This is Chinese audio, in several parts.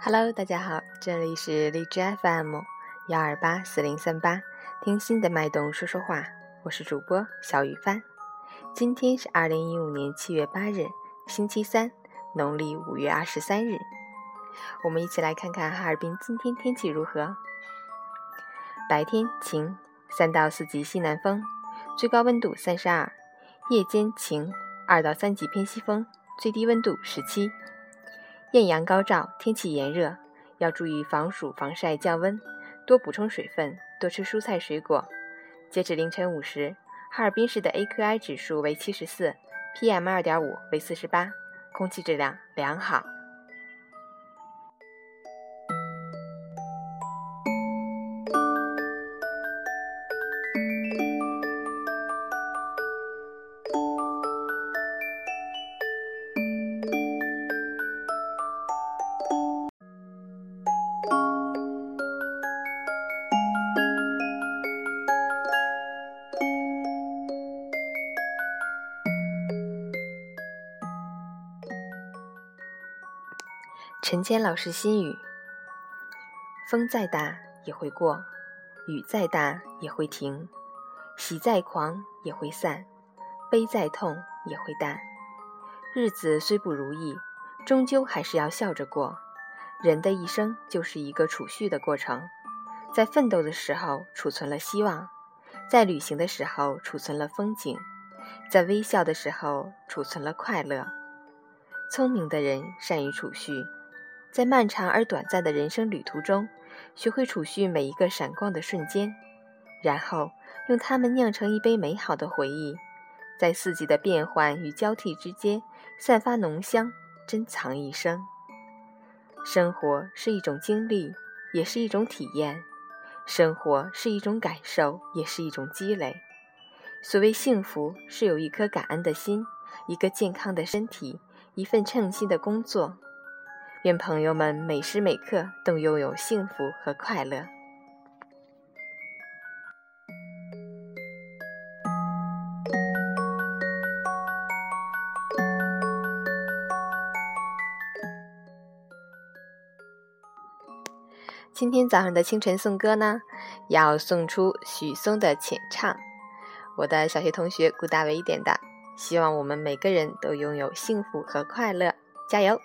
Hello，大家好，这里是荔枝 FM 幺二八四零三八，听心的脉动说说话，我是主播小雨帆。今天是二零一五年七月八日，星期三，农历五月二十三日。我们一起来看看哈尔滨今天天气如何。白天晴，三到四级西南风，最高温度三十二；夜间晴，二到三级偏西风，最低温度十七。艳阳高照，天气炎热，要注意防暑防晒降温，多补充水分，多吃蔬菜水果。截止凌晨五时，哈尔滨市的 AQI 指数为七十四，PM 二点五为四十八，空气质量良好。陈谦老师心语：风再大也会过，雨再大也会停，喜再狂也会散，悲再痛也会淡。日子虽不如意，终究还是要笑着过。人的一生就是一个储蓄的过程，在奋斗的时候储存了希望，在旅行的时候储存了风景，在微笑的时候储存了快乐。聪明的人善于储蓄。在漫长而短暂的人生旅途中，学会储蓄每一个闪光的瞬间，然后用它们酿成一杯美好的回忆，在四季的变换与交替之间散发浓香，珍藏一生。生活是一种经历，也是一种体验；生活是一种感受，也是一种积累。所谓幸福，是有一颗感恩的心，一个健康的身体，一份称心的工作。愿朋友们每时每刻都拥有幸福和快乐。今天早上的清晨颂歌呢，要送出许嵩的浅唱，我的小学同学顾大伟点的，希望我们每个人都拥有幸福和快乐，加油！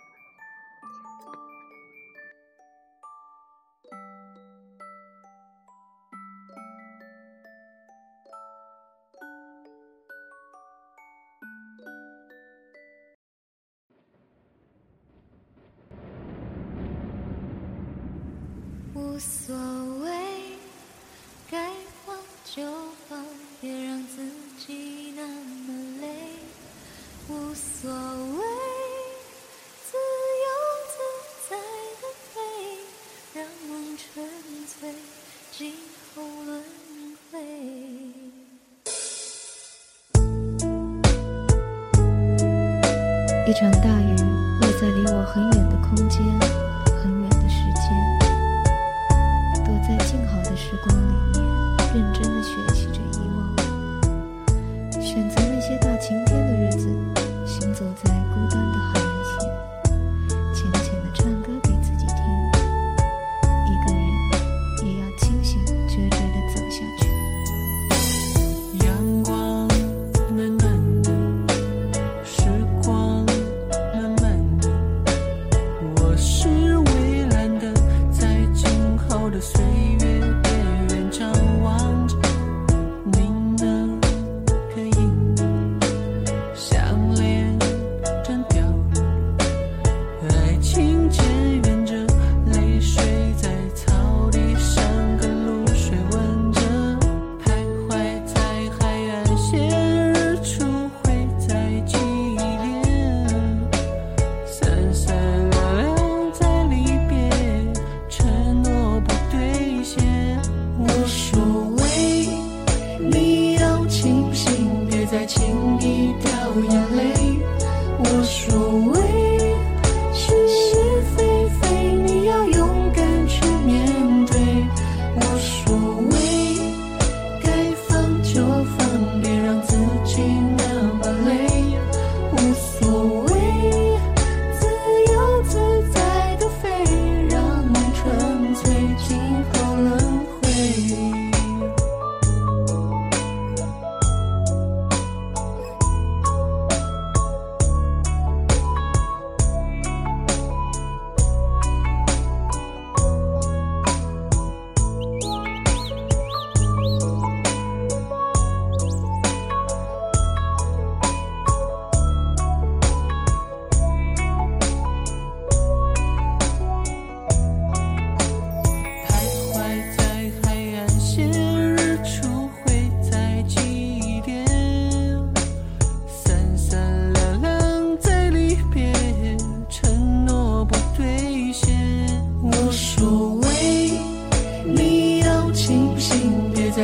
无所谓，该放就放，别让自己那么累。无所谓，自由自在的飞，让梦纯粹，今后轮回。一场大雨落在离我很远的空间。好的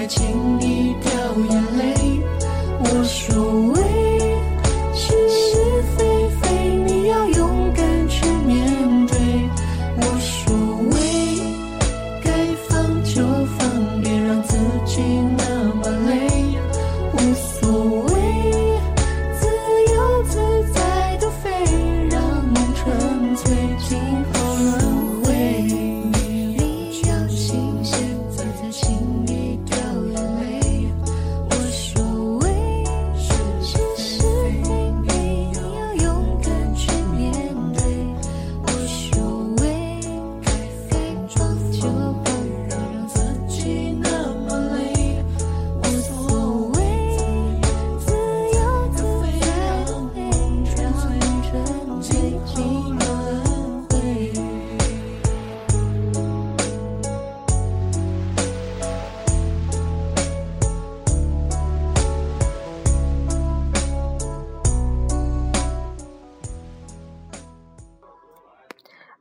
请你。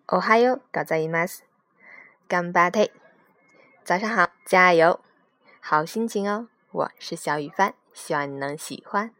哦哈哟，搞在 imas，gambate，早上好，加油，好心情哦。我是小雨帆，希望你能喜欢。